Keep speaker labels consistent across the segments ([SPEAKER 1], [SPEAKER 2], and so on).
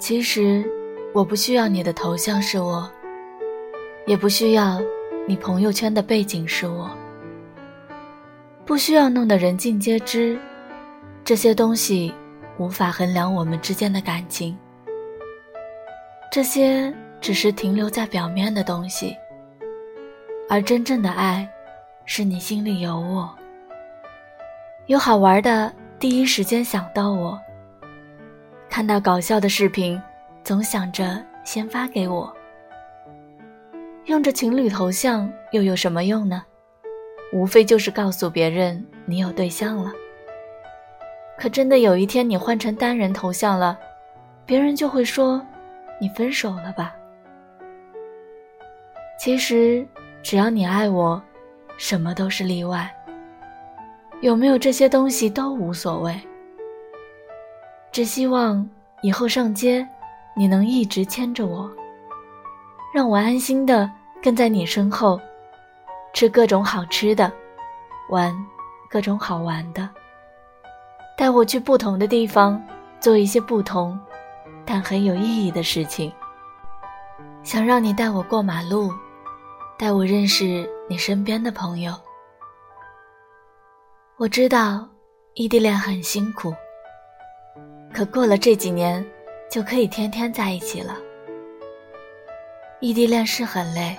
[SPEAKER 1] 其实，我不需要你的头像是我，也不需要你朋友圈的背景是我，不需要弄得人尽皆知，这些东西无法衡量我们之间的感情。这些只是停留在表面的东西，而真正的爱，是你心里有我，有好玩的，第一时间想到我。看到搞笑的视频，总想着先发给我。用着情侣头像又有什么用呢？无非就是告诉别人你有对象了。可真的有一天你换成单人头像了，别人就会说你分手了吧？其实只要你爱我，什么都是例外。有没有这些东西都无所谓。只希望以后上街，你能一直牵着我，让我安心的跟在你身后，吃各种好吃的，玩各种好玩的，带我去不同的地方，做一些不同但很有意义的事情。想让你带我过马路，带我认识你身边的朋友。我知道异地恋很辛苦。可过了这几年，就可以天天在一起了。异地恋是很累，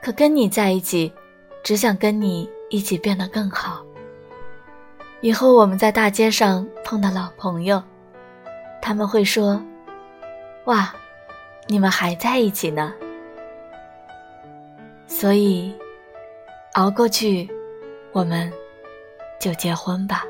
[SPEAKER 1] 可跟你在一起，只想跟你一起变得更好。以后我们在大街上碰到老朋友，他们会说：“哇，你们还在一起呢。”所以，熬过去，我们就结婚吧。